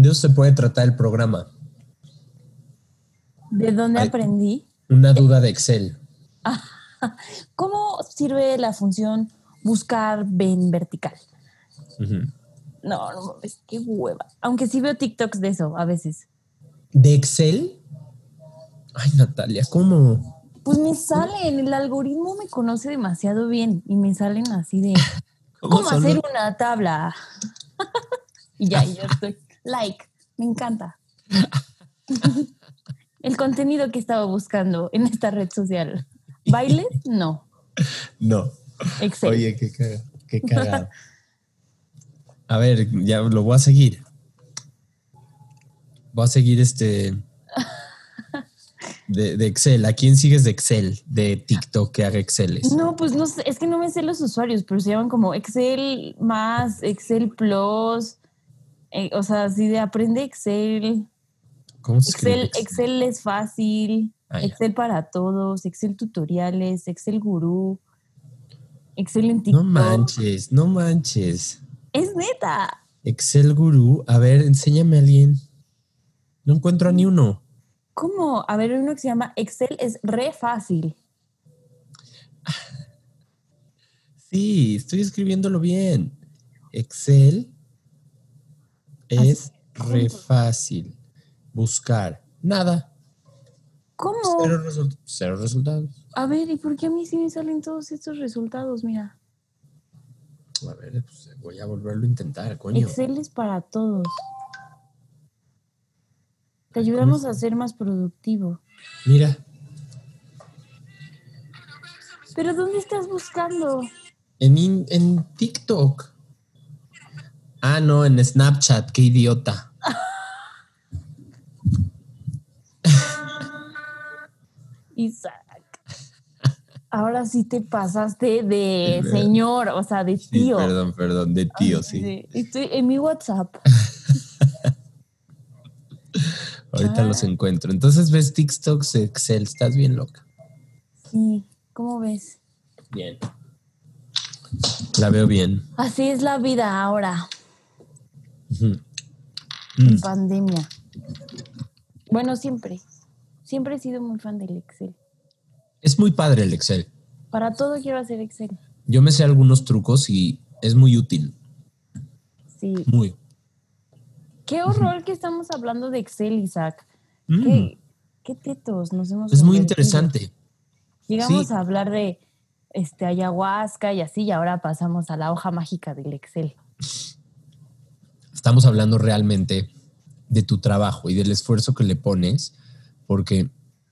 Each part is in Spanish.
De eso se puede tratar el programa. ¿De dónde aprendí? Una duda de Excel. ¿Cómo sirve la función buscar en vertical? Ujú. No, no mames, qué hueva. Aunque sí veo TikToks de eso a veces. ¿De Excel? Ay, Natalia, ¿cómo? Pues me salen, el algoritmo me conoce demasiado bien y me salen así de cómo hacer los- una tabla. y ya, y yo estoy like, me encanta. el contenido que estaba buscando en esta red social. ¿Bailes? No. No. Excel. Oye, qué cagado. Qué cagado. A ver, ya lo voy a seguir. Voy a seguir este. De, de Excel. ¿A quién sigues de Excel? De TikTok que haga Excel. No, pues no sé, es que no me sé los usuarios, pero se llaman como Excel más, Excel Plus, eh, o sea, así de aprende Excel, ¿Cómo se escribe Excel, Excel es fácil, Ah, ya. Excel para todos, Excel tutoriales, Excel gurú, Excel en TikTok. No manches, no manches. Es neta. Excel Guru. A ver, enséñame a alguien. No encuentro a ni uno. ¿Cómo? A ver, uno que se llama Excel es re fácil. Sí, estoy escribiéndolo bien. Excel es re fácil. Buscar. Nada. ¿Cómo? Cero, result- cero resultados. A ver, ¿y por qué a mí sí me salen todos estos resultados? Mira, A ver, pues voy a volverlo a intentar, coño. Excel es para todos. Te Ay, ¿cómo ayudamos a ser más productivo. Mira, ¿Pero dónde estás buscando? en, en TikTok. Ah, no, en Snapchat, qué idiota. Isaac. Ahora sí te pasaste de Sí, señor, o sea, de Sí, tío. perdón, perdón, de tío, sí. Sí, Estoy en mi WhatsApp. Ahorita Ah. los encuentro. Entonces ves TikToks Excel, estás bien loca. Sí, ¿cómo ves? Bien. La veo bien. Así es la vida ahora, En Mm. pandemia. Bueno, siempre. Siempre he sido muy fan del Excel. Es muy padre el Excel. Para todo quiero hacer Excel. Yo me sé algunos trucos y es muy útil. Sí. Muy. Qué horror que estamos hablando de Excel, Isaac. Mm. Qué, qué tetos nos hemos Es muy interesante. Llegamos Sí. a hablar de este ayahuasca y así, y ahora pasamos a la hoja mágica del Excel. Estamos hablando realmente de tu trabajo y del esfuerzo que le pones porque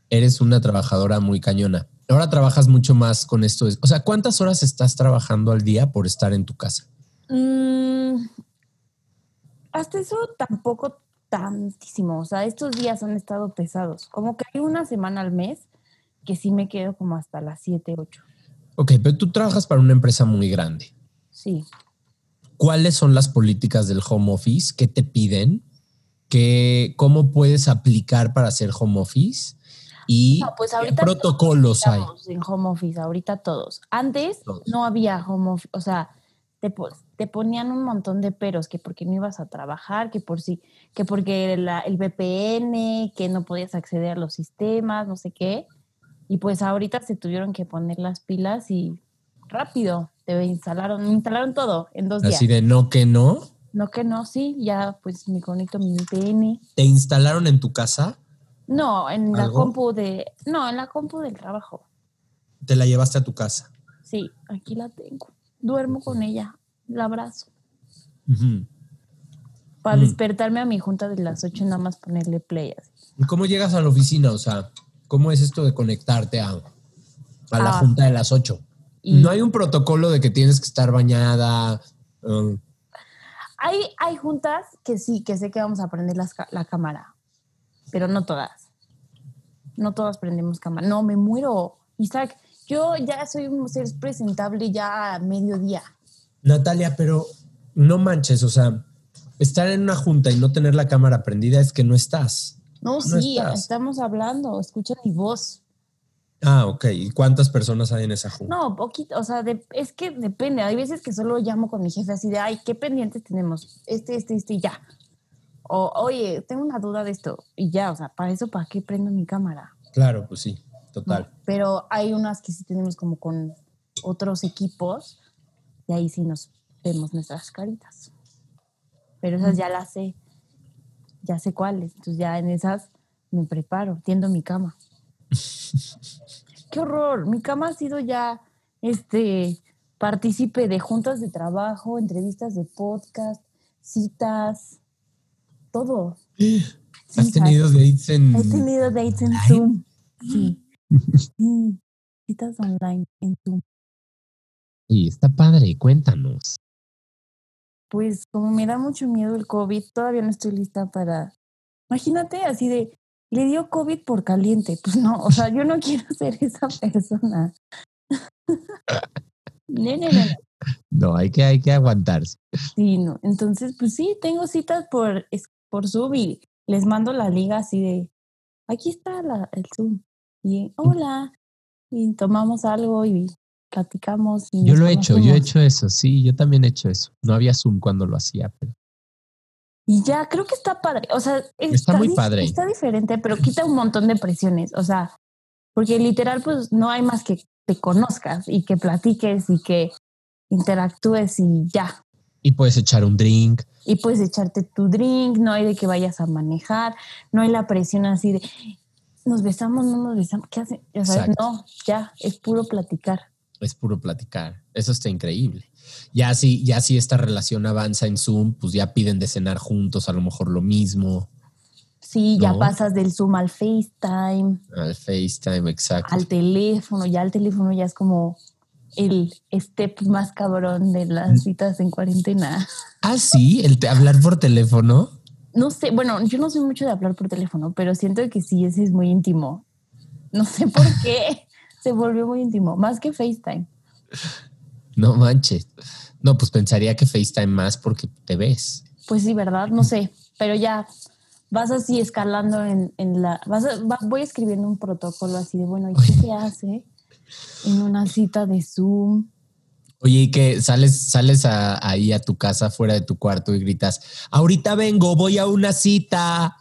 eres una trabajadora muy cañona. Ahora trabajas mucho más con esto. O sea, ¿cuántas horas estás trabajando al día por estar en tu casa? Mm, hasta eso tampoco tantísimo. O sea, estos días han estado pesados. Como que hay una semana al mes que sí me quedo como hasta las 7, 8. Ok, pero tú trabajas para una empresa muy grande. Sí. ¿Cuáles son las políticas del home office? ¿Qué te piden? ¿Qué, ¿Cómo puedes aplicar para hacer home office? ¿Y No, pues qué protocolos hay? En home office, ahorita todos. Antes Todos. no había home office, o sea, te, te ponían un montón de peros, que porque no ibas a trabajar, que por sí, que porque la- el VPN, que no podías acceder a los sistemas, no sé qué. Y pues ahorita se tuvieron que poner las pilas y rápido, te instalaron, me instalaron todo en dos Así días. de no que no. No que no, sí, ya pues me conecto mi VPN. ¿Te instalaron en tu casa? No, en la compu de, no, en la compu del trabajo. ¿Te la llevaste a tu casa? Sí, aquí la tengo. Duermo con ella, la abrazo. Para Mm. despertarme a mi junta de las 8 nada más ponerle play. así. ¿Y ¿Cómo llegas a la oficina? O sea, ¿cómo es esto de conectarte a, a la Ah. junta de las 8? Y- No hay un protocolo de que tienes que estar bañada. um, Hay, hay juntas que sí, que sé que vamos a prender las la cámara, pero no todas. No todas prendemos cámara. No, me muero. Isaac, yo ya soy un ser presentable ya a mediodía. Natalia, pero no manches, o sea, estar en una junta y no tener la cámara prendida es que no estás. No, No sí, estás. estamos hablando, escucha mi voz. Ah, ok. ¿Y cuántas personas hay en esa junta? No, poquito, o sea, de- es que depende. Hay veces que solo llamo con mi jefe así de, ay, ¿qué pendientes tenemos? Este, este, este y ya. O, oye, tengo una duda de esto y ya, o sea, para eso, ¿para qué prendo mi cámara? Claro, pues sí, total. Pero hay unas que sí tenemos como con otros equipos y ahí sí nos vemos nuestras caritas. Pero esas ya las sé, ya sé cuáles. Entonces ya en esas me preparo, tiendo mi cama. Qué horror, mi cama ha sido ya este partícipe de juntas de trabajo, entrevistas de podcast, citas, todo. ¿Has tenido dates en...? He tenido dates en. Zoom. Sí. Sí. Citas online en Zoom. Sí, está padre, cuéntanos. Pues como me da mucho miedo el COVID, todavía no estoy lista para... Imagínate así de, le dio COVID por caliente. Pues no, o sea, yo no quiero ser esa persona. No, no, no, no. No, hay que, hay que aguantarse. Sí, no. Entonces, pues sí, tengo citas por, es- por Zoom y les mando la liga así de, aquí está la, el Zoom. Y hola, y tomamos algo y platicamos. Y Yo lo he hecho, yo he hecho eso, sí, yo también he hecho eso. No había Zoom cuando lo hacía, pero Y ya, creo que está padre. O sea, Está muy padre. Está diferente, pero quita un montón de presiones. O sea, porque literal, pues no hay más que te conozcas y que platiques y que interactúes y ya. y puedes echar un drink. Y puedes echarte tu drink, no hay de que vayas a manejar, no hay la presión así de nos besamos, no nos besamos, ¿qué hacen? O sea, no, ya, es puro platicar. Es puro platicar. Eso está increíble. Ya si, ya si esta relación avanza en Zoom, pues ya piden de cenar juntos, a lo mejor lo mismo. Sí, ya No. pasas del Zoom al FaceTime, Al FaceTime, exacto. al teléfono, ya el teléfono ya es como el step más cabrón de las citas en cuarentena. Ah, sí, el te- hablar por teléfono. No sé, bueno, yo no soy mucho de hablar por teléfono, pero siento que sí, ese es muy íntimo. No sé por qué se volvió muy íntimo, más que FaceTime. No manches. No, pues pensaría que FaceTime más porque te ves. Pues sí, ¿verdad? No sé, pero ya vas así escalando en, en la... Vas a- va- voy escribiendo un protocolo así de, bueno, ¿y qué se hace en una cita de Zoom? Oye, y que sales, sales a- ahí a tu casa fuera de tu cuarto y gritas, ahorita vengo, voy a una cita.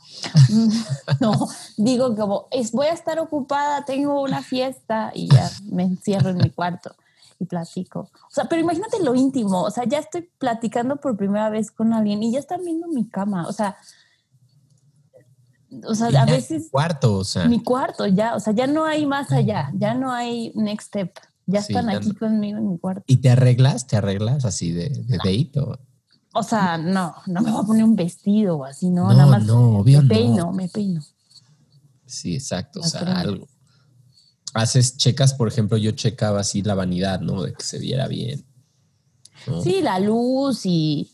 No, digo como, es, voy a estar ocupada, tengo una fiesta y ya me encierro en mi cuarto y platico. O sea, pero imagínate lo íntimo, o sea, ya estoy platicando por primera vez con alguien y ya están viendo mi cama, o sea, o sea, a veces Cuarto, o sea. mi cuarto ya, o sea, ya no hay más allá, ya no hay next step, ya Sí, están ya aquí no. conmigo en mi cuarto. ¿Y te arreglas? ¿Te arreglas así de, de date? o- O sea, no, no me voy a poner un vestido o así, no, No, nada más no, obvio me no. peino, me peino. Sí, exacto. O sea, algo. Haces, checas, por ejemplo, yo checaba así la vanidad, ¿no? De que se viera bien. ¿no? Sí, la luz y,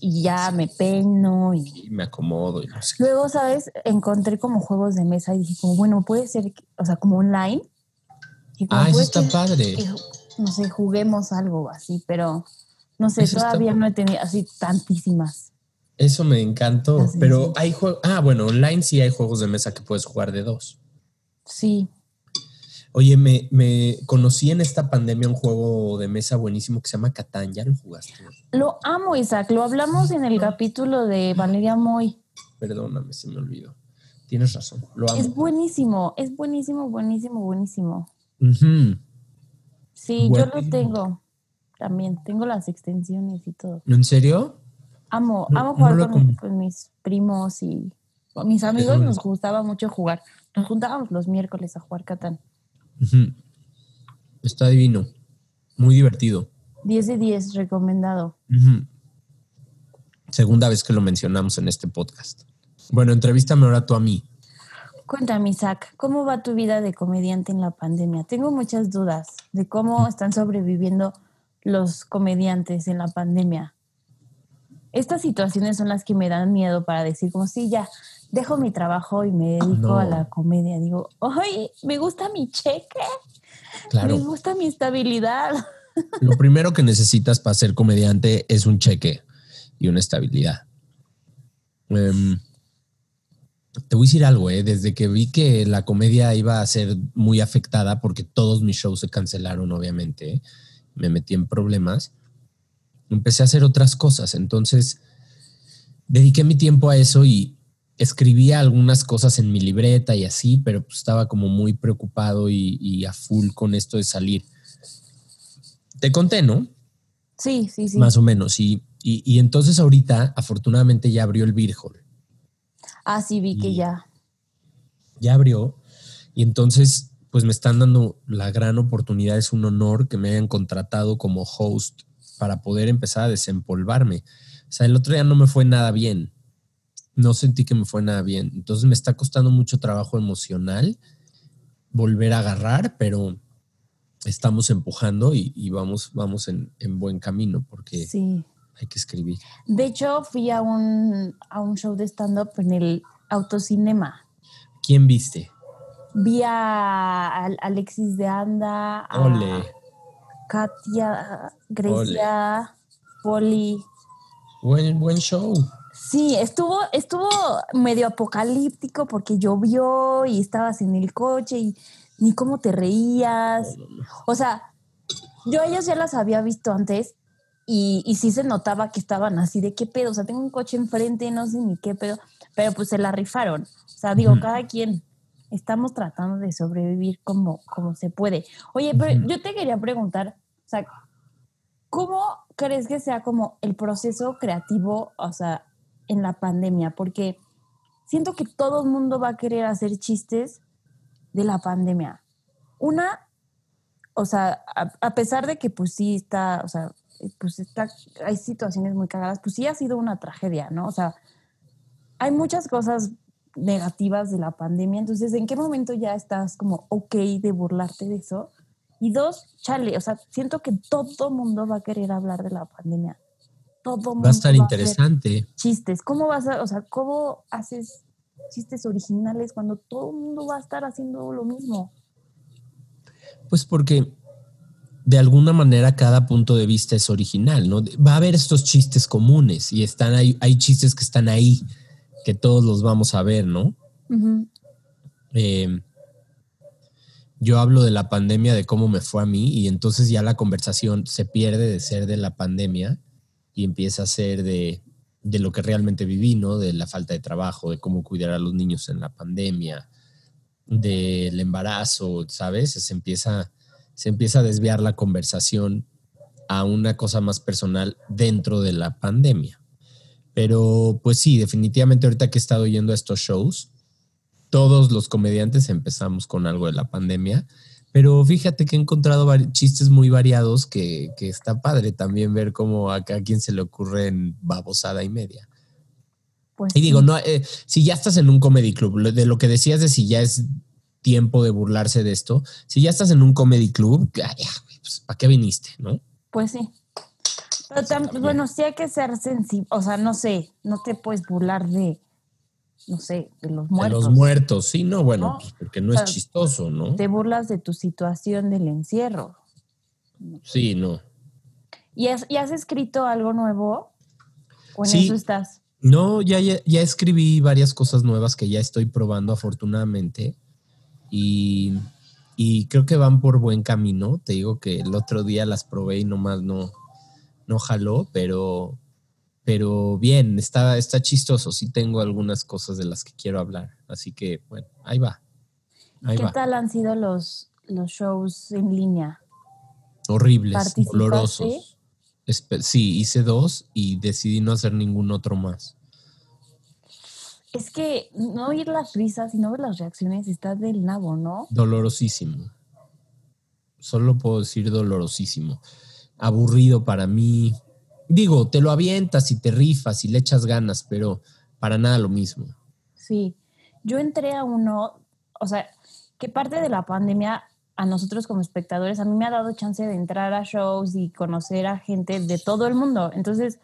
y ya me peino y Y me acomodo y no sé. luego, ¿sabes? Encontré como juegos de mesa y dije como, bueno, puede ser, que- o sea, como online. Y como Ah, eso está ser padre. que, no sé, juguemos algo así, pero no sé, Eso todavía no he tenido así tantísimas. Eso me encantó. Sí, pero sí. hay juegos. Ah, bueno, online sí hay juegos de mesa que puedes jugar de dos. Sí, Oye, me, me conocí en esta pandemia un juego de mesa buenísimo que se llama Catán. ¿Ya lo jugaste? lo amo, Isaac. Lo hablamos en el capítulo de Valeria Moy. Perdóname, se me olvidó. Tienes razón. Lo amo. Es buenísimo, es buenísimo, buenísimo, buenísimo. Sí, yo lo tengo también. Tengo las extensiones y todo. ¿En serio? Amo, No- amo jugar con, mis primos y con mis amigos. Nos gustaba mucho jugar. Nos juntábamos los miércoles a jugar Catán. Está divino. Muy divertido. 10 de 10, recomendado. Segunda vez que lo mencionamos en este podcast. Bueno, entrevístame ahora tú a mí. Cuéntame, Isaac, ¿cómo va tu vida de comediante en la pandemia? Tengo muchas dudas de cómo están sobreviviendo los comediantes en la pandemia. Estas situaciones son las que me dan miedo para decir como, sí, ya, dejo mi trabajo y me dedico a la comedia. Digo, oye, me gusta mi cheque, Claro. me gusta mi estabilidad. Lo primero que necesitas para ser comediante es un cheque y una estabilidad. Em, te voy a decir algo, ¿eh? desde que vi que la comedia iba a ser muy afectada, porque todos mis shows se cancelaron, obviamente, me metí en problemas, empecé a hacer otras cosas. Entonces, dediqué mi tiempo a eso y escribía algunas cosas en mi libreta y así, pero pues estaba como muy preocupado y, y a full con esto de salir. Te conté, ¿no? Sí, sí, sí. Más o menos. Y, y, y entonces ahorita, afortunadamente, ya abrió el Beer Hall. Ah, sí, vi que ya. Ya abrió. Y entonces, pues me están dando la gran oportunidad. Es un honor que me hayan contratado como host para poder empezar a desempolvarme. O sea, el otro día no me fue nada bien. No sentí que me fue nada bien. Entonces me está costando mucho trabajo emocional volver a agarrar, pero estamos empujando y, y vamos, vamos en, en buen camino porque Sí. hay que escribir. De hecho, fui a un, a un show de stand-up en el autocinema. ¿Quién viste? Vi a Al- Alexis de Anda, a Ole. Katia, Grecia, Poli. Buen, buen show. Sí, estuvo, estuvo medio apocalíptico porque llovió y estabas en el coche y ni cómo te reías. O sea, yo a ellos ya las había visto antes y, y sí se notaba que estaban así de qué pedo. O sea, tengo un coche enfrente, no sé ni qué pedo, pero pues se la rifaron. O sea, digo, cada quien estamos tratando de sobrevivir como, como se puede. Oye, pero yo te quería preguntar, o sea, ¿cómo crees que sea como el proceso creativo, o sea, en la pandemia? Porque siento que todo el mundo va a querer hacer chistes de la pandemia. Una, o sea, a, a pesar de que pues sí está, o sea, pues está, hay situaciones muy cagadas, pues sí ha sido una tragedia, ¿no? O sea, hay muchas cosas negativas de la pandemia, entonces, ¿en qué momento ya estás como ok de burlarte de eso? Y dos, chale, o sea, siento que todo mundo va a querer hablar de la pandemia. Todo mundo Va a estar hacer interesante. chistes. ¿Cómo vas a, o sea, cómo haces chistes originales cuando todo el mundo va a estar haciendo lo mismo? Pues porque de alguna manera cada punto de vista es original, ¿no? Va a haber estos chistes comunes y están ahí, hay chistes que están ahí, que todos los vamos a ver, ¿no? Eh, yo hablo de la pandemia, de cómo me fue a mí, y entonces ya la conversación se pierde de ser de la pandemia y empieza a ser de, de lo que realmente viví, ¿no? De la falta de trabajo, de cómo cuidar a los niños en la pandemia, del embarazo, ¿sabes? Se empieza, se empieza a desviar la conversación a una cosa más personal dentro de la pandemia. Pero pues sí, definitivamente ahorita que he estado yendo a estos shows, todos los comediantes empezamos con algo de la pandemia, pero fíjate que he encontrado chistes muy variados que, que está padre también ver cómo a cada quien se le ocurre en babosada y media. Pues Y digo, no, eh, si ya estás en un comedy club, de lo que decías de si ya es tiempo de burlarse de esto, si ya estás en un comedy club, güey, pues, ¿para qué viniste? ¿No? Pues sí. Pero tam- bueno, sí hay que ser sensible, o sea, no sé, no te puedes burlar de, no sé, de los De muertos. los muertos, sí, no, bueno, No. pues porque no es O sea, chistoso, ¿no? Te burlas de tu situación del encierro. Sí, no. ¿Y has, y has escrito algo nuevo? ¿O en Sí. eso estás? No, ya, ya, ya escribí varias cosas nuevas que ya estoy probando afortunadamente y, y creo que van por buen camino. Te digo que el otro día las probé y nomás no, no jaló, pero, pero bien, está, está chistoso. Sí tengo algunas cosas de las que quiero hablar. Así que, bueno, ahí va. Ahí ¿Qué va. tal han sido los, los shows en línea? Horribles, dolorosos. Sí, hice dos y decidí no hacer ningún otro más. Es que no oír las risas y no ver las reacciones está del nabo, ¿no? Dolorosísimo. Solo puedo decir dolorosísimo. Aburrido para mí. Digo, te lo avientas y te rifas y le echas ganas, pero para nada lo mismo. Sí. Yo entré a uno, o sea, que parte de la pandemia a nosotros como espectadores, a mí me ha dado chance de entrar a shows y conocer a gente de todo el mundo. Entonces,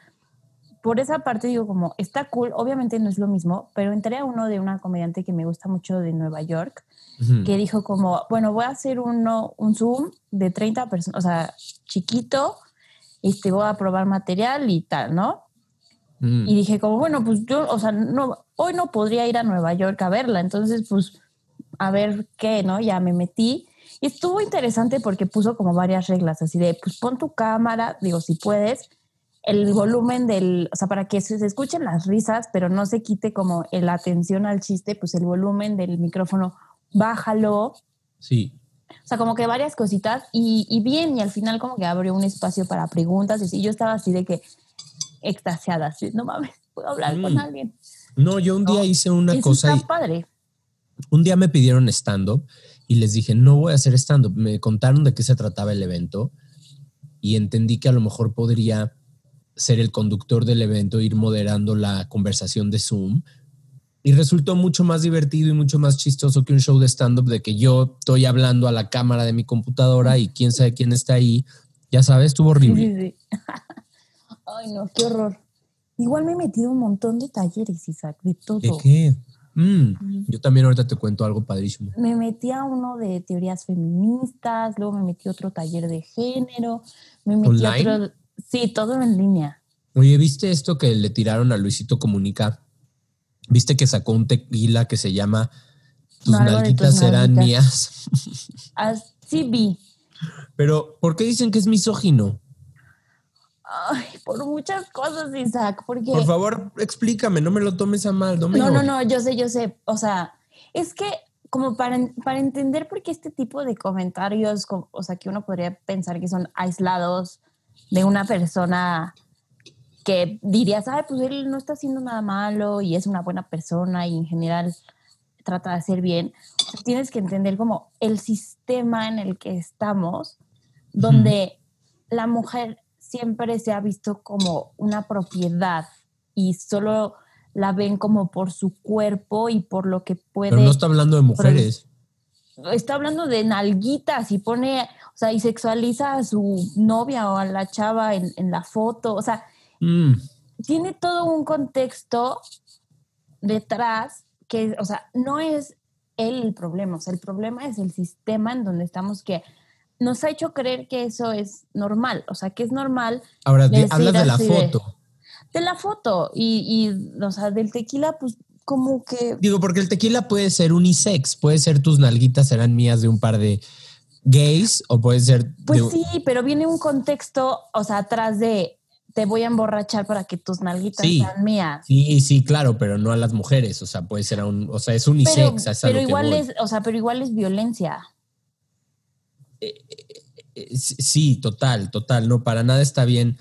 por esa parte digo como, está cool, obviamente no es lo mismo, pero entré a uno de una comediante que me gusta mucho de Nueva York, que dijo como, bueno, voy a hacer uno, un Zoom de 30 personas, o sea, chiquito, este, voy a probar material y tal, ¿no? Y dije como, bueno, pues yo, o sea, no, hoy no podría ir a Nueva York a verla, entonces pues a ver qué, ¿no? Ya me metí. Y estuvo interesante porque puso como varias reglas, así de, pues pon tu cámara, digo, si puedes, el volumen del, o sea, para que se, escuchen las risas, pero no se quite como la atención al chiste, pues el volumen del micrófono, bájalo, Sí. o sea, como que varias cositas y, y bien, y al final como que abrió un espacio para preguntas y así. yo estaba así de que extasiada, así, no mames, puedo hablar Mm. con alguien. No, yo un día No, hice una Eso cosa y está padre. un día me pidieron stand-up y les dije, no voy a hacer stand-up. Me contaron de qué se trataba el evento y entendí que a lo mejor podría ser el conductor del evento, ir moderando la conversación de Zoom. Y resultó mucho más divertido y mucho más chistoso que un show de stand-up de que yo estoy hablando a la cámara de mi computadora y quién sabe quién está ahí. Ya sabes, estuvo Sí, horrible. sí, sí. Ay, no, qué horror. Igual me he metido un montón de talleres, Isaac, de todo. ¿De qué? Mm, yo también ahorita te cuento algo padrísimo. Me metí a uno de teorías feministas, luego me metí a otro taller de género, me metí a ¿Online? otro... Sí, todo en línea. Oye, ¿viste esto que le tiraron a Luisito Comunica? ¿Viste que sacó un tequila que se llama Tus No, nalguitas serán mías? Así vi. Pero, ¿por qué dicen que es misógino? Ay, por muchas cosas, Isaac, porque... Por favor, explícame, no me lo tomes a mal. No, me No, no, no, yo sé, yo sé. O sea, es que como para, para entender por qué este tipo de comentarios, co- o sea, que uno podría pensar que son aislados de una persona que dirías, ay, pues él no está haciendo nada malo y es una buena persona y en general trata de hacer bien. Tienes que entender como el sistema en el que estamos, donde la mujer siempre se ha visto como una propiedad y solo la ven como por su cuerpo y por lo que puede. Pero no está hablando de mujeres. Está hablando de nalguitas y pone, o sea, y sexualiza a su novia o a la chava en, en la foto. O sea, Mm, tiene todo un contexto detrás que, o sea, no es él el problema, o sea, el problema es el sistema en donde estamos que nos ha hecho creer que eso es normal, o sea, que es normal Ahora, hablas de la así de- foto. de la foto y, y, o sea, del tequila, pues como que Digo, porque el tequila puede ser unisex, puede ser tus nalguitas serán mías de un par de gays o puede ser Pues de- sí, pero viene un contexto, o sea, atrás de te voy a emborrachar para que tus nalguitas Sí. sean mías. Sí, sí, claro, pero no a las mujeres, o sea, puede ser a un, o sea, es Pero, unisex, es pero igual es, o sea, pero igual es violencia. Eh, Sí, total, total, no, para nada está bien,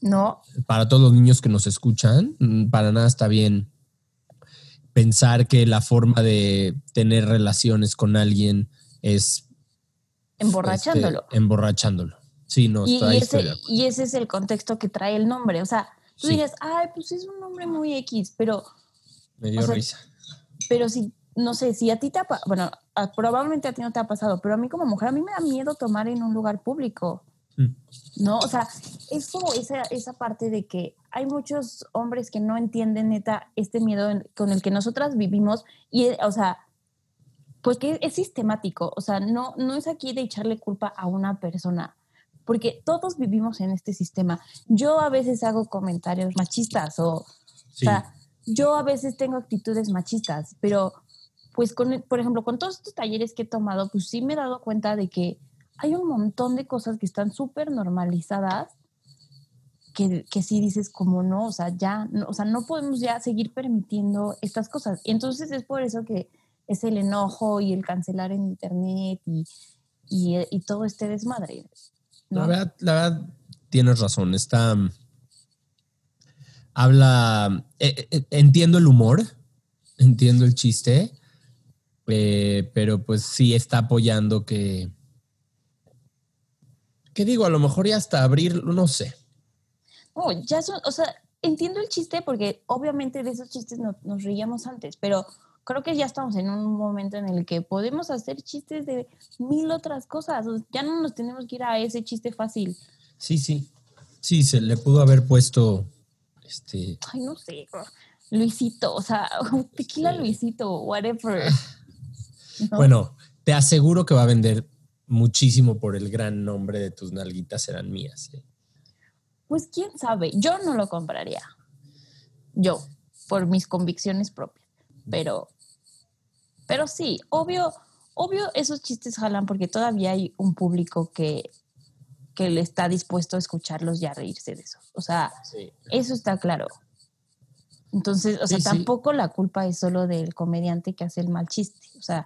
¿No? para todos los niños que nos escuchan, mm, para nada está bien pensar que la forma de tener relaciones con alguien es Emborrachándolo. este, emborrachándolo. Sí, no, y, está- y ese, y ese es el contexto que trae el nombre. O sea, tú Sí. dirías, ay, pues es un nombre muy X, pero, Me dio sea, risa. pero si, no sé, si a ti te ha bueno, a- probablemente a ti no te ha pasado, pero a mí como mujer, a mí me da miedo tomar en un lugar público. Mm. ¿no? O sea, es como esa, esa parte de que hay muchos hombres que no entienden neta este miedo en- con el que nosotras vivimos y, eh, o sea, porque es sistemático, o sea, no, no es aquí de echarle culpa a una persona, porque todos vivimos en este sistema. Yo a veces hago comentarios machistas o, Sí. o sea, yo a veces tengo actitudes machistas, pero pues con, por ejemplo, con todos estos talleres que he tomado, pues sí me he dado cuenta de que hay un montón de cosas que están súper normalizadas que, que sí dices como no, o sea, ya, no, o sea, no podemos ya seguir permitiendo estas cosas. Entonces es por eso que es el enojo y el cancelar en internet y, y, y todo este desmadre. La verdad, la verdad, tienes razón. Está. mm, Habla. eh, eh, entiendo el humor, entiendo el chiste, eh, pero pues sí está apoyando que. Que digo, a lo mejor ya hasta abrir, no sé. No, ya son, o sea, entiendo el chiste porque obviamente de esos chistes no- nos reíamos antes, pero creo que ya estamos en un momento en el que podemos hacer chistes de mil otras cosas. O sea, ya no nos tenemos que ir a ese chiste fácil. Sí, sí. Sí, se le pudo haber puesto Este, Ay, no sé. Luisito, o sea, tequila Sí. Luisito, whatever. ¿no? Bueno, te aseguro que va a vender muchísimo por el gran nombre de tus nalguitas serán mías. ¿eh? Pues quién sabe, yo no lo compraría. Yo, por mis convicciones propias. Pero, pero sí, obvio, obvio esos chistes jalan porque todavía hay un público que, que le está dispuesto a escucharlos y a reírse de eso. O sea, Sí. eso está claro. Entonces, o sea, Sí, sí. tampoco la culpa es solo del comediante que hace el mal chiste. O sea,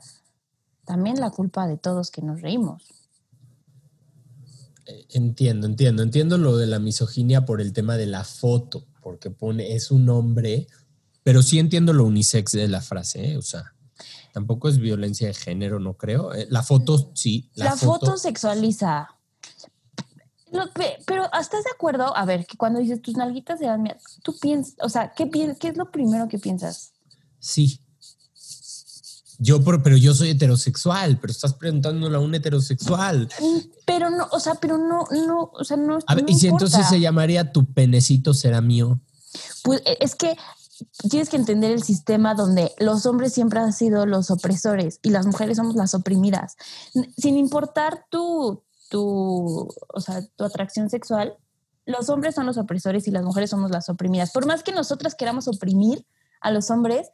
también la culpa de todos que nos reímos. Entiendo, entiendo. Entiendo lo de la misoginia por el tema de la foto, porque pone, es un hombre, pero sí entiendo lo unisex de la frase, ¿eh? o sea, tampoco es violencia de género, no creo. Eh, La foto, sí. La, foto, sexualiza. Lo- pe- pero ¿estás de acuerdo? A ver, que cuando dices tus nalguitas eran mías, tú piensas, o sea, ¿qué, ¿qué es lo primero que piensas? Sí. Yo, por- pero yo soy heterosexual, pero estás preguntándolo a un heterosexual. Mm, Pero no, o sea, pero no, no, o sea, no. A ver, no y si entonces se llamaría tu penecito será mío. Pues eh, es que tienes que entender el sistema donde los hombres siempre han sido los opresores y las mujeres somos las oprimidas. Sin importar tu, tu, o sea, tu atracción sexual, los hombres son los opresores y las mujeres somos las oprimidas. Por más que nosotras queramos oprimir a los hombres,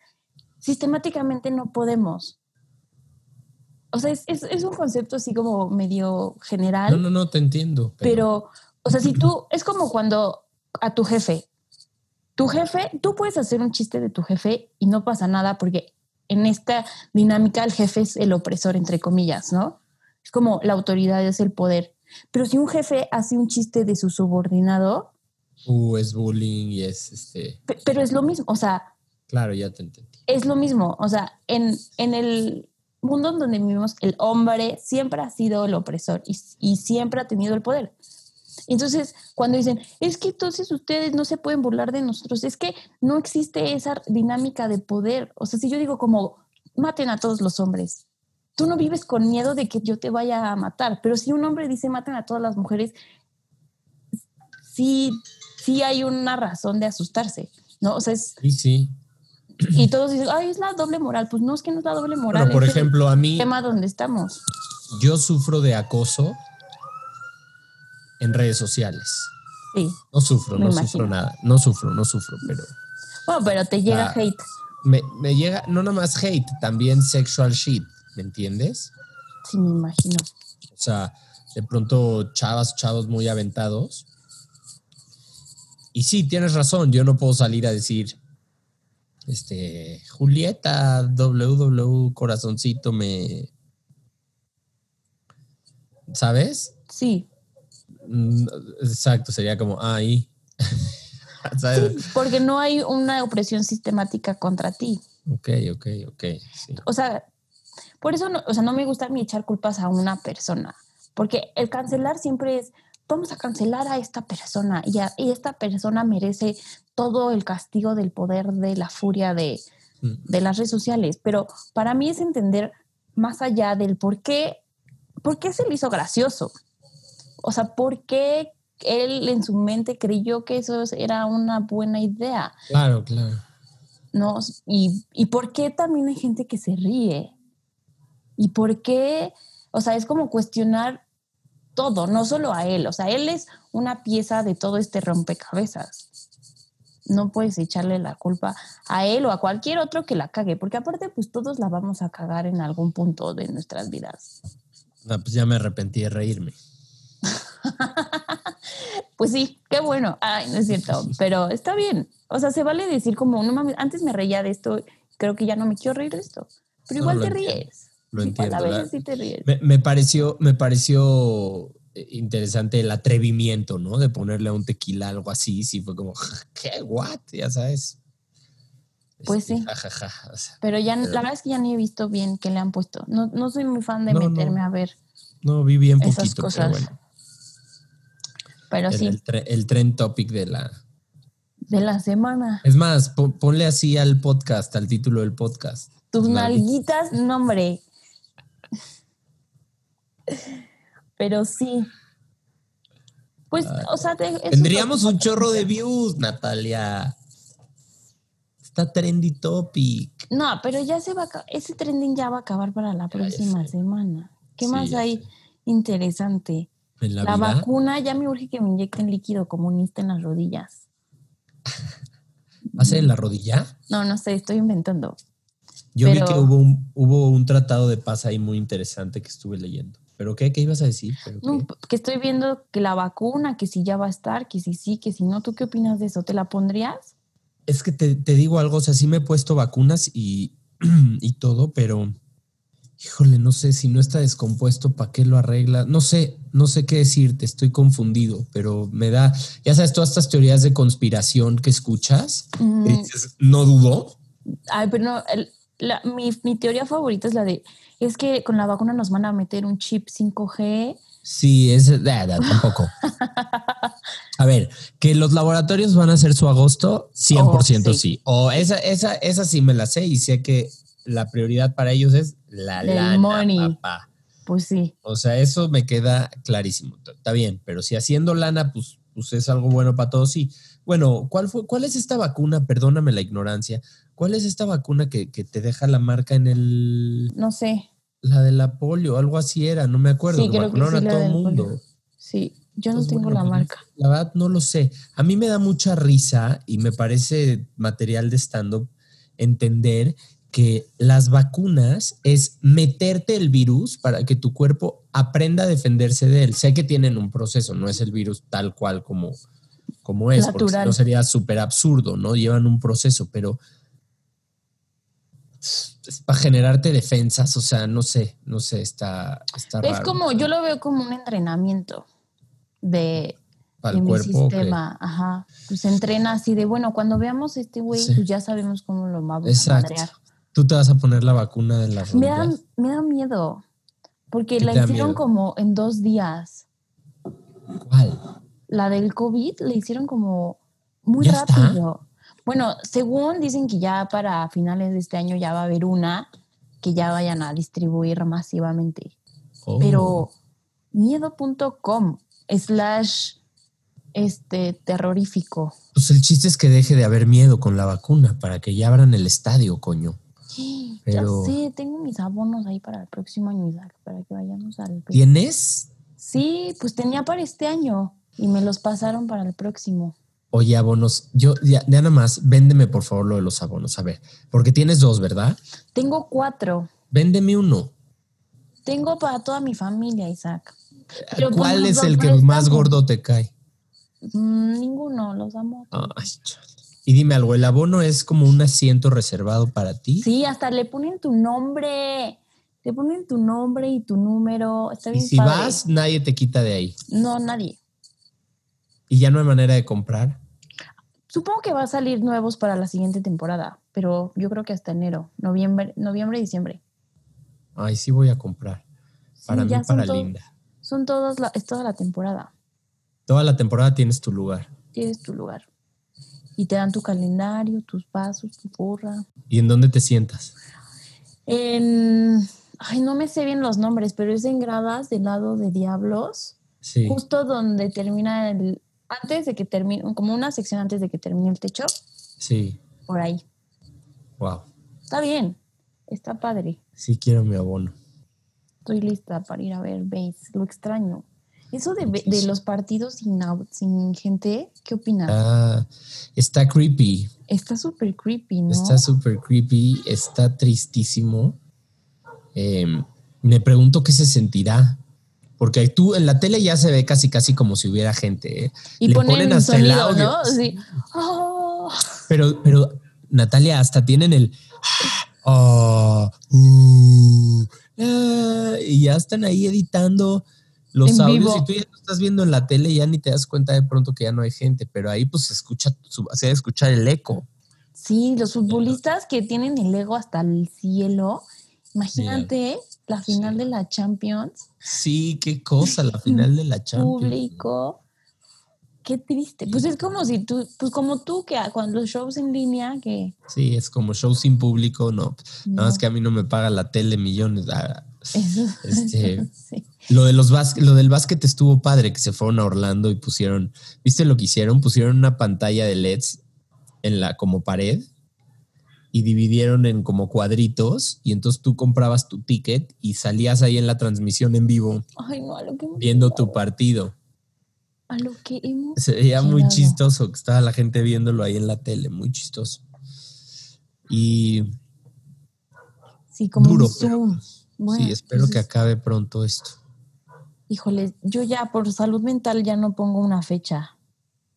sistemáticamente no podemos. O sea, es, es- es un concepto así como medio general No, no, no, te entiendo. pero, o sea, si tú, es como cuando a tu jefe, tu jefe, tú puedes hacer un chiste de tu jefe y no pasa nada porque en esta dinámica el jefe es el opresor, entre comillas, ¿no? Es como la autoridad es el poder. Pero si un jefe hace un chiste de su subordinado, Uh, es bullying y es este. pe- pero es lo mismo, o sea, Claro, ya te entendí. Es lo mismo, o sea, en, en el mundo en donde vivimos, el hombre siempre ha sido el opresor y, siempre ha tenido el poder. Entonces, cuando dicen, es que entonces ustedes no se pueden burlar de nosotros, es que no existe esa dinámica de poder. O sea, si yo digo como, maten a todos los hombres, tú no vives con miedo de que yo te vaya a matar, pero si un hombre dice, maten a todas las mujeres, sí, sí hay una razón de asustarse, ¿no? O sea, es, Sí, sí. Y todos dicen, ay, es la doble moral. Pues no es que no es la doble moral. Bueno, por ejemplo, a mí, tema donde estamos. yo sufro de acoso en redes sociales. Sí. No sufro, no imagino. sufro nada. No sufro, no sufro, pero Bueno, pero te llega Ah. hate. me, me llega, no nada más hate, también sexual shit, ¿me entiendes? Sí, me imagino. O sea, de pronto chavas, chavos muy aventados. Y sí, tienes razón, yo no puedo salir a decir, este, Julieta, WW, corazoncito, me... ¿Sabes? Sí. Mm, Exacto, sería como, ahí. ¿Sabes? Sí, porque no hay una opresión sistemática contra ti. Ok, ok, ok. sí. O sea, por eso no, o sea, no me gusta ni echar culpas a una persona, porque el cancelar siempre es, vamos a cancelar a esta persona y, a- y esta persona merece todo el castigo del poder de la furia de, Mm. de las redes sociales, pero para mí es entender más allá del por qué, por qué se le hizo gracioso. O sea, por qué él en su mente creyó que eso era una buena idea, Claro, claro. ¿no? Y, y por qué también hay gente que se ríe. Y por qué, o sea, es como cuestionar todo, no solo a él. O sea, él es una pieza de todo este rompecabezas. No puedes echarle la culpa a él o a cualquier otro que la cague, porque aparte, pues todos la vamos a cagar en algún punto de nuestras vidas. Pues ya me arrepentí de reírme. Pues sí, qué bueno. Ay, no es cierto, pero está bien. O sea, se vale decir como, no mames, antes me reía de esto, creo que ya no me quiero reír de esto. Pero igual te ríes. Lo entiendo. a la- veces sí te ríes. Me, me pareció, me pareció eh, interesante el atrevimiento, ¿no? De ponerle a un tequila algo así. Sí, fue como, ¿qué? ¿What? Ya sabes. Pues Este, sí. ja, ja, ja, o sea, Pero ya, Pero- la verdad es que ya ni he visto bien qué le han puesto. No, no soy muy fan de No, no. meterme a ver, no, vi bien Esas poquito, cosas. pero bueno. pero El, sí, el, el trend topic de la... de la semana. Es más, pon- ponle así al podcast, al título del podcast. Tus nalguitas. nalguitas, no, hombre. Pero sí. Pues, o sea, te- Tendríamos un chorro de views, Natalia. Está trendy topic. No, pero ya se va a ese trending ya va a acabar para la Ya, próxima semana. ¿Qué Sí, más hay sé. interesante? La, vacuna ya me urge que me inyecten líquido comunista en las rodillas. ¿Va a ser en la rodilla? No, no sé, estoy inventando. Yo vi que hubo un, hubo un tratado de paz ahí muy interesante que estuve leyendo. ¿Pero qué? ¿Qué ibas a decir? Que estoy viendo que la vacuna, que si ya va a estar, que si sí, que si no. ¿Tú qué opinas de eso? ¿Te la pondrías? Es que te, te digo algo, o sea, sí me he puesto vacunas y, y todo, pero híjole, no sé si no está descompuesto, ¿para qué lo arregla? No sé, no sé qué decirte, estoy confundido, pero me da, ya sabes, todas estas teorías de conspiración que escuchas, Mm, y dices, no dudo. Ay, pero no, el- la- mi, mi teoría favorita es la de, es que con la vacuna nos van a meter un chip 5G. Sí, es eh, da, tampoco. A ver, que los laboratorios van a hacer su agosto, 100% Oh, sí. sí. O esa, esa, esa sí me la sé y sé que la prioridad para ellos es la El lana, money. papá. Pues sí. O sea, eso me queda clarísimo. Está bien, pero si haciendo lana, pues, pues es algo bueno para todos, sí. Bueno, ¿cuál fue, cuál es esta vacuna? Perdóname la ignorancia. ¿Cuál es esta vacuna que, que te deja la marca en el No sé. la de la polio? Algo así era, no me acuerdo. Sí, que creo que vacunaron sí, a todo el mundo. polio. Sí, yo no Entonces, tengo bueno, la pues, marca. La verdad no lo sé. A mí me da mucha risa y me parece material de stand-up entender que las vacunas es meterte el virus para que tu cuerpo aprenda a defenderse de él. Sé que tienen un proceso, no es el virus tal cual como, como es, porque si Natural. no sería súper absurdo, ¿no? Llevan un proceso, pero es para generarte defensas, o sea, no sé, no sé, está, está Es raro. como, yo lo veo como un entrenamiento de, de mi sistema. Ajá. Pues entrena así de, bueno, cuando veamos a este güey, Sí. pues ya sabemos cómo lo vamos a Exacto. madrear. Tú te vas a poner la vacuna de las Me da, me da miedo, porque ¿Qué la hicieron como en dos días. ¿Cuál? La del COVID la hicieron como muy ¿Ya está? Bueno, según dicen que ya para finales de este año ya va a haber una que ya vayan a distribuir masivamente. Oh. Pero miedo.com slash este terrorífico. Pues el chiste es que deje de haber miedo con la vacuna para que ya abran el estadio, coño. Pero- Ya sé, tengo mis abonos ahí para el próximo año, Isaac, para que vayamos al... ¿Tienes? Sí, pues tenía para este año y me los pasaron para el próximo. Oye, abonos. Yo, ya, ya nada más, véndeme por favor lo de los abonos. A ver, porque tienes dos, ¿verdad? Tengo cuatro. Véndeme uno. Tengo para toda mi familia, Isaac. Pero, pues, ¿Cuál es el que más gordo te cae? Mm, ninguno, los amo. Ay, y dime algo, ¿el abono es como un asiento reservado para ti? Sí, hasta le ponen tu nombre. Le ponen tu nombre y tu número. Está Y bien si padre. vas, nadie te quita de ahí. No, nadie. Y ya no hay manera de comprar. Supongo que va a salir nuevos para la siguiente temporada, pero yo creo que hasta enero, noviembre, noviembre, diciembre. Ay, sí voy a comprar. Sí, Para mí, para Linda. Son todas la, es toda la temporada. Toda la temporada tienes tu lugar. Tienes tu lugar. Y te dan tu calendario, tus pasos, tu porra. ¿Y en dónde te sientas? En. Ay, no me sé bien los nombres, pero es en gradas del lado de Diablos, Sí. justo donde termina el. Antes de que termine, como una sección antes de que termine el techo, Sí. por ahí. Wow. Está bien, está padre. Sí quiero mi abono. Estoy lista para ir a ver base. Lo extraño. Eso de, de los partidos sin, sin gente, ¿qué opinas? Ah, está creepy. Está súper creepy, ¿no? Está súper creepy. Está tristísimo. Eh, me pregunto qué se sentirá. Porque tú en la tele ya se ve casi casi como si hubiera gente. ¿eh? y Le ponen, ponen hasta el sonido, audio. ¿no? Sí. Oh. Pero, pero, Natalia, hasta tienen el. ah, uh, ah, y ya están ahí editando los En audios vivo. y tú ya lo estás viendo en la tele ya ni te das cuenta de pronto que ya no hay gente, pero ahí pues se escucha, se escuchar el eco. Sí, los futbolistas que tienen el ego hasta el cielo. Imagínate la final Sí. de la Champions, Sí, qué cosa, la final de la Champions. público. Qué triste. Pues es como si tú, pues como tú que cuando los shows en línea que Sí, es como show sin público, no. Nada más No. que a mí no me paga la tele millones. Ah, Eso- Este, sí. Lo, de los bás- lo del básquet estuvo padre, que se fueron a Orlando y pusieron, ¿viste lo que hicieron? Pusieron una pantalla de LEDs en la como pared y dividieron en como cuadritos y entonces tú comprabas tu ticket y salías ahí en la transmisión en vivo Ay, no, a lo que viendo tu partido. A lo que hemos. Se veía muy chistoso que estaba la gente viéndolo ahí en la tele, muy chistoso. Y Sí, como Duro, un pero-. Bueno, sí, espero que acabe pronto esto. Híjole, yo ya por salud mental ya no pongo una fecha.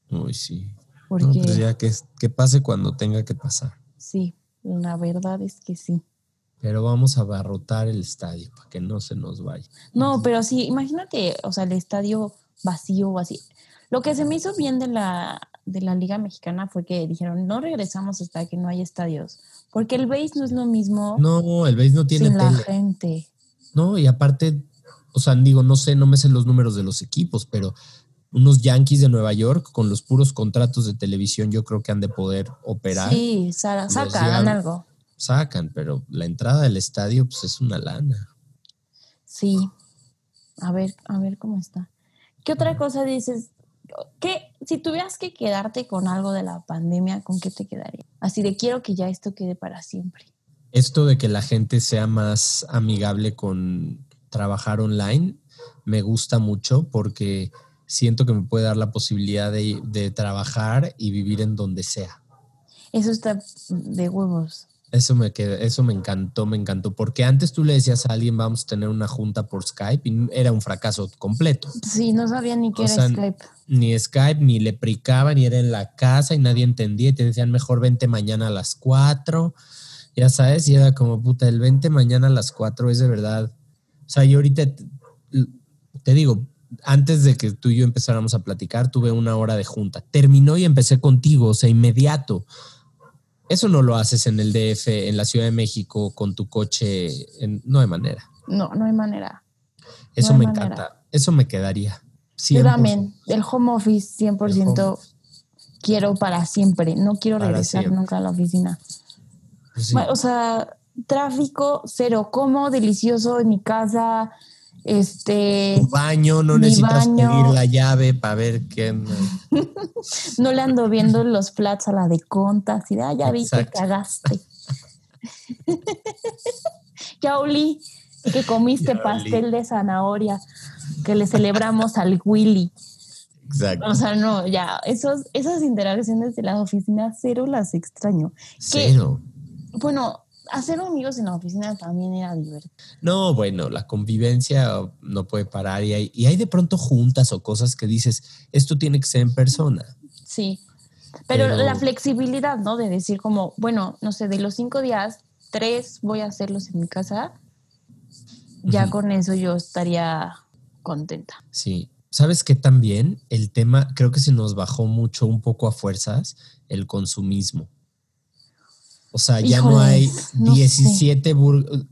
Uy, sí. Porque No, pues ya que, que pase cuando tenga que pasar. sí, la verdad es que sí. Pero vamos a abarrotar el estadio para que no se nos vaya. No, pero sí, imagínate, o sea, el estadio vacío o así. Lo que se me hizo bien de la, de la Liga Mexicana fue que dijeron, no regresamos hasta que no haya estadios. Porque el base no es lo mismo No, el base no tiene sin la tele. gente. No, y aparte, o sea, digo, no sé, no me sé los números de los equipos, pero unos Yankees de Nueva York con los puros contratos de televisión yo creo que han de poder operar. Sí, Sara, sacan algo. Sacan, pero la entrada del estadio pues es una lana. Sí. A ver, a ver cómo está. ¿Qué otra cosa dices? ¿Qué, si tuvieras que quedarte con algo de la pandemia, ¿con qué te quedaría? Así de quiero que ya esto quede para siempre. Esto de que la gente sea más amigable con trabajar online me gusta mucho porque siento que me puede dar la posibilidad de, de trabajar y vivir en donde sea. Eso está de huevos. Eso me queda, eso me encantó, me encantó, porque antes tú le decías a alguien vamos a tener una junta por Skype y era un fracaso completo. Sí, no sabía ni qué O era sea, Skype. Ni Skype, ni le pricaban, ni era en la casa y nadie entendía y te decían mejor vente mañana a las 4, ya sabes, y era como puta, el 20 mañana a las 4 es de verdad. O sea, yo ahorita te, te digo, antes de que tú y yo empezáramos a platicar, tuve una hora de junta. Terminó y empecé contigo, o sea, inmediato. Eso no lo haces en el DF, en la Ciudad de México, con tu coche. en- no hay manera. No, no hay manera. Eso hay me manera. encanta. Eso me quedaría. Yo 100%. también, del home office 100% home quiero para siempre. No quiero Para regresar siempre. nunca a la oficina. Pues sí. O sea, tráfico cero, como delicioso en mi casa. Este, Tu baño, no necesitas baño. pedir la llave para ver quién. no le ando viendo los flats a la de conta, así de, ah, ya vi que cagaste. ya olí que comiste Ya olí. pastel de zanahoria que le celebramos al Willy. Exacto. O sea, no, ya, esos, esas interacciones de la oficina cero las extraño. Cero. Bueno, hacer amigos en la oficina también era divertido. No, bueno, la convivencia no puede parar y hay, y hay de pronto juntas o cosas que dices, esto tiene que ser en persona. Sí. Pero, Pero- la flexibilidad, ¿no? De decir como, bueno, no sé, de los cinco días, tres voy a hacerlos en mi casa. Ya con eso yo estaría contenta. Sí. ¿Sabes qué también? El tema, creo que se nos bajó mucho, un poco a fuerzas, el consumismo. O sea, ya no hay Híjoles, no sé. 17 bur-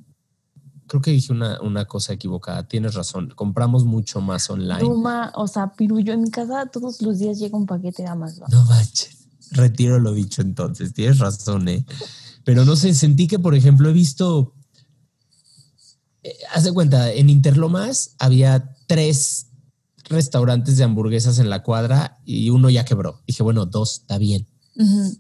Creo que dije una, una cosa equivocada. Tienes razón. Compramos mucho más online. O sea, pirullo en mi casa todos los días llega un paquete de Amazon. No manches. Retiro lo dicho entonces. Tienes razón, ¿eh? Pero no sé, sentí que, por ejemplo, he visto. eh, haz de cuenta, en Interlomas había tres restaurantes de hamburguesas en la cuadra y uno ya quebró. Dije, bueno, dos, está bien. Ujú.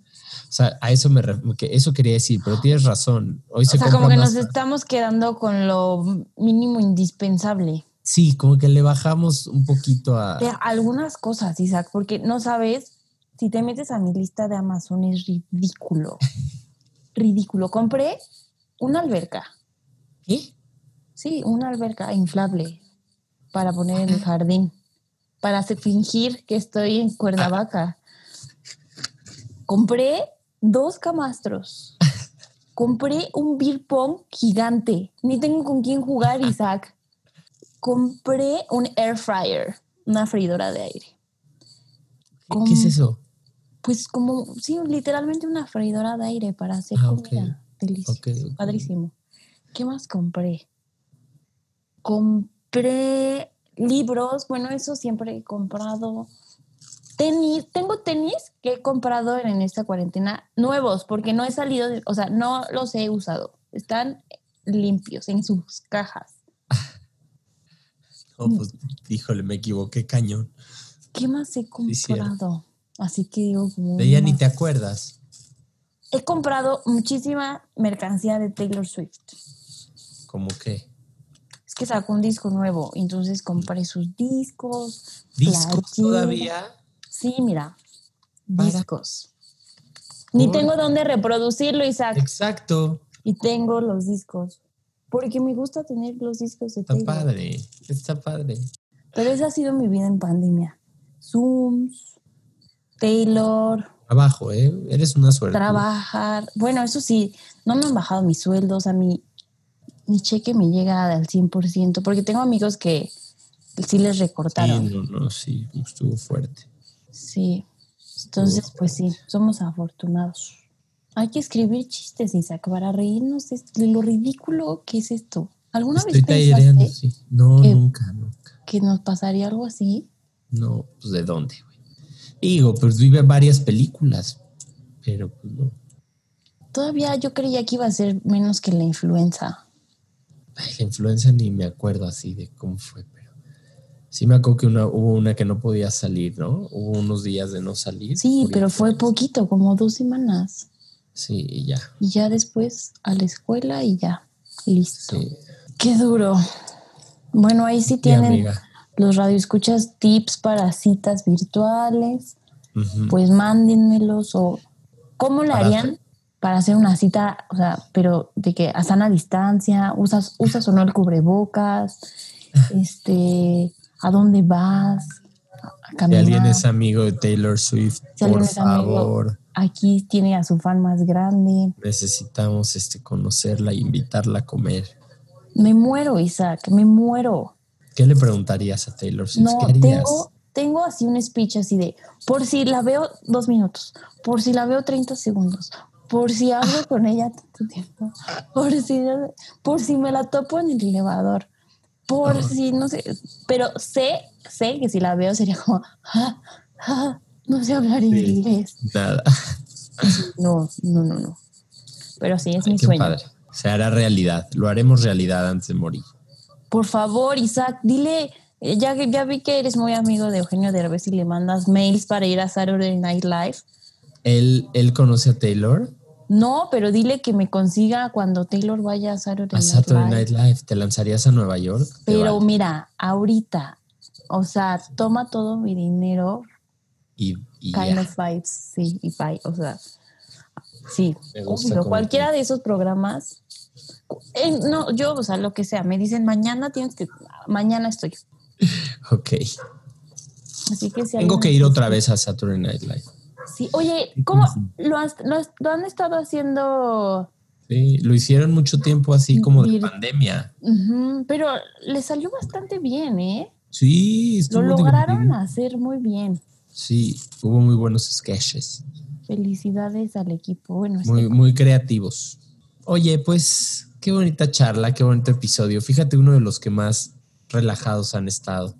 O sea, a eso me eso quería decir, pero tienes razón. Hoy se O sea, compra como que más- nos estamos quedando con lo mínimo indispensable. Sí, como que le bajamos un poquito a. De algunas cosas, Isaac, porque no sabes, si te metes a mi lista de Amazon es ridículo. ridículo. Compré una alberca. ¿Qué? Sí, una alberca inflable para poner en el jardín, para fingir que estoy en Cuernavaca. Compré dos camastros. Compré un beer pong gigante. Ni tengo con quién jugar, Isaac. Compré un air fryer, una freidora de aire. ¿Qué, qué es eso? Pues como, sí, literalmente una freidora de aire para hacer Ah, comida. Delicioso. Ok, ok. Padrísimo. ¿Qué más compré? Compré libros, bueno, eso siempre he comprado. Tenis, tengo tenis que he comprado en esta cuarentena nuevos, porque no he salido, de- o sea, no los he usado. Están limpios en sus cajas. No, pues, híjole, me equivoqué cañón. ¿Qué más he comprado? Así que digo, como. De ella ni te acuerdas. He comprado muchísima mercancía de Taylor Swift. ¿Cómo qué? Es que sacó un disco nuevo, entonces compré sus discos. ¿Discos todavía? Sí, mira, Para- discos. Ni tengo dónde reproducirlo, Isaac. Exacto. Y tengo los discos. Porque me gusta tener los discos de Está Taylor. padre. Está padre. Pero esa ha sido mi vida en pandemia. Zooms, Taylor, Trabajo, ¿eh? Eres una suerte. trabajar. Bueno, eso sí, no me han bajado mis sueldos. A mí, mi cheque me llega al 100%, porque tengo amigos que sí les Sí, recortaron. no, no, sí, estuvo fuerte. Sí. Entonces, pues sí, somos afortunados. Hay que escribir chistes, Isaac, para reírnos de lo ridículo que es esto. ¿Alguna Estoy vez pensaste sí. No, que- nunca, nunca. que nos pasaría algo así? No, pues ¿de dónde, güey? Digo, pues vive varias películas, pero pues no. Todavía yo creía que iba a ser menos que la influenza. Ay, la influenza ni me acuerdo así de cómo fue, sí me acuerdo que una, hubo una que no podía salir, ¿no? Hubo unos días de no salir. Sí, pero fue poquito, como dos semanas. Sí, y ya. Y ya después a la escuela y ya. Listo. Sí. Qué duro. Bueno, ahí sí tienen los radioescuchas tips para citas virtuales. Pues mándenmelos o cómo le Para harían para hacer una cita, o sea, pero de que a sana distancia, usas, usas o no el cubrebocas, este, a dónde vas, a Si alguien es amigo de Taylor Swift, Si por amigo. favor, Aquí tiene a su fan más grande. necesitamos este, conocerla e invitarla a comer. Me muero, Isaac, me muero. ¿Qué le preguntarías a Taylor Swift? No, tengo, tengo así un speech así de, por si la veo dos minutos, por si la veo 30 segundos, por si hablo con ella tanto tiempo, por si, por si me la topo en el elevador, por si no sé, pero sé, sé que si la veo sería como, "Ah, ah, no sé hablar Sí. inglés. Nada. No, no, no, no. Pero sí, es Ay, mi qué sueño. padre. Se hará realidad. Lo haremos realidad antes de morir. Por favor, Isaac, dile, eh, ya, ya vi que eres muy amigo de Eugenio Derbez y le mandas mails para ir a Saturday Night Live. ¿Él, él conoce a Taylor? No, pero dile que me consiga cuando Taylor vaya a Saturday, A Night, Saturday Live. Night Live. ¿Te lanzarías a Nueva York? Pero vale. mira, ahorita, o sea, toma todo mi dinero, Y, y kind ya. of vibes, sí, y bye, o sea, sí, obvio, cualquiera de esos programas, eh, no, yo, o sea, lo que sea, me dicen mañana tienes que, mañana estoy, Ok. así que si Tengo que ir otra vez a Saturday Night Live. Sí, oye, ¿cómo lo, has- lo has- lo han estado haciendo? Sí, lo hicieron mucho tiempo así como de pandemia. Pero le salió bastante bien, ¿eh? Sí, Lo lograron divertido. hacer muy bien. Sí, hubo muy buenos sketches. Felicidades al equipo. Bueno, este- Muy, muy creativos. Oye, pues qué bonita charla, qué bonito episodio. Fíjate, uno de los que más relajados han estado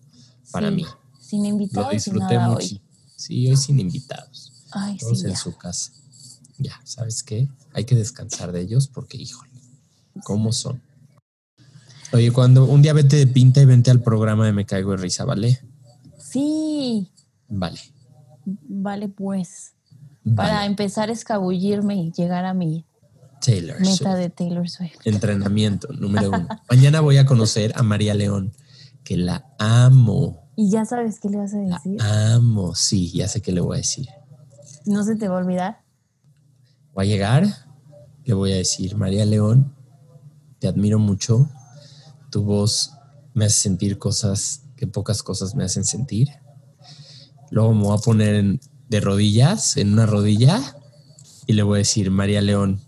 para sí, mí. Sin Lo invitados y disfruté mucho. hoy. Sí, hoy sin invitados. Ay, Todos sí, en ya. su casa. Ya, ¿sabes qué? Hay que descansar de ellos porque, híjole, ¿cómo son? Oye, cuando un día vete de pinta y vente al programa de Me Caigo de Risa, ¿vale? Sí, Vale. vale, pues. Para empezar a escabullirme y llegar a mi Taylor meta Swift. de Taylor Swift. Entrenamiento número uno. Mañana voy a conocer a María León, que la amo. Y ya sabes qué le vas a La decir. amo. Sí, ya sé qué le voy a decir. No se te va a olvidar. Voy a llegar, le voy a decir, María León, te admiro mucho. Tu voz me hace sentir cosas que pocas cosas me hacen sentir. Luego me voy a poner en- de rodillas, en una rodilla, y le voy a decir, María León,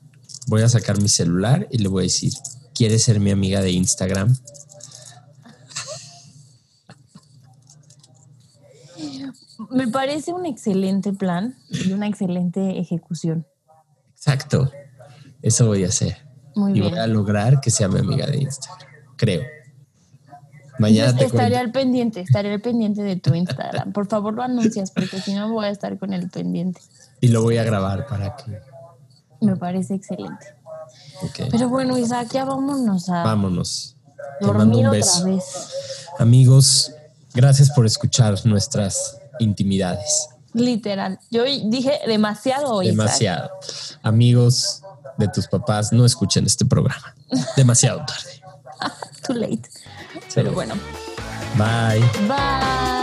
voy a sacar mi celular y le voy a decir, ¿quieres ser mi amiga de Instagram? Me parece un excelente plan y una excelente ejecución. Exacto. Eso voy a hacer. Muy y bien. voy a lograr que sea mi amiga de Instagram. Creo. Mañana Entonces, te estaré al pendiente, estaré al pendiente de tu Instagram. Por favor, lo anuncias porque si no voy a estar con el pendiente. Y lo voy a grabar para que. Me parece excelente. Pero bueno, Isaac, ya vámonos a Vámonos. Te mando dormir un otra beso. vez. Amigos, gracias por escuchar nuestras intimidades. Literal. Yo dije demasiado hoy. Isaac. Demasiado. Amigos de tus papás, no escuchen este programa. Demasiado tarde. Too late. Pero bueno. Bye. Bye.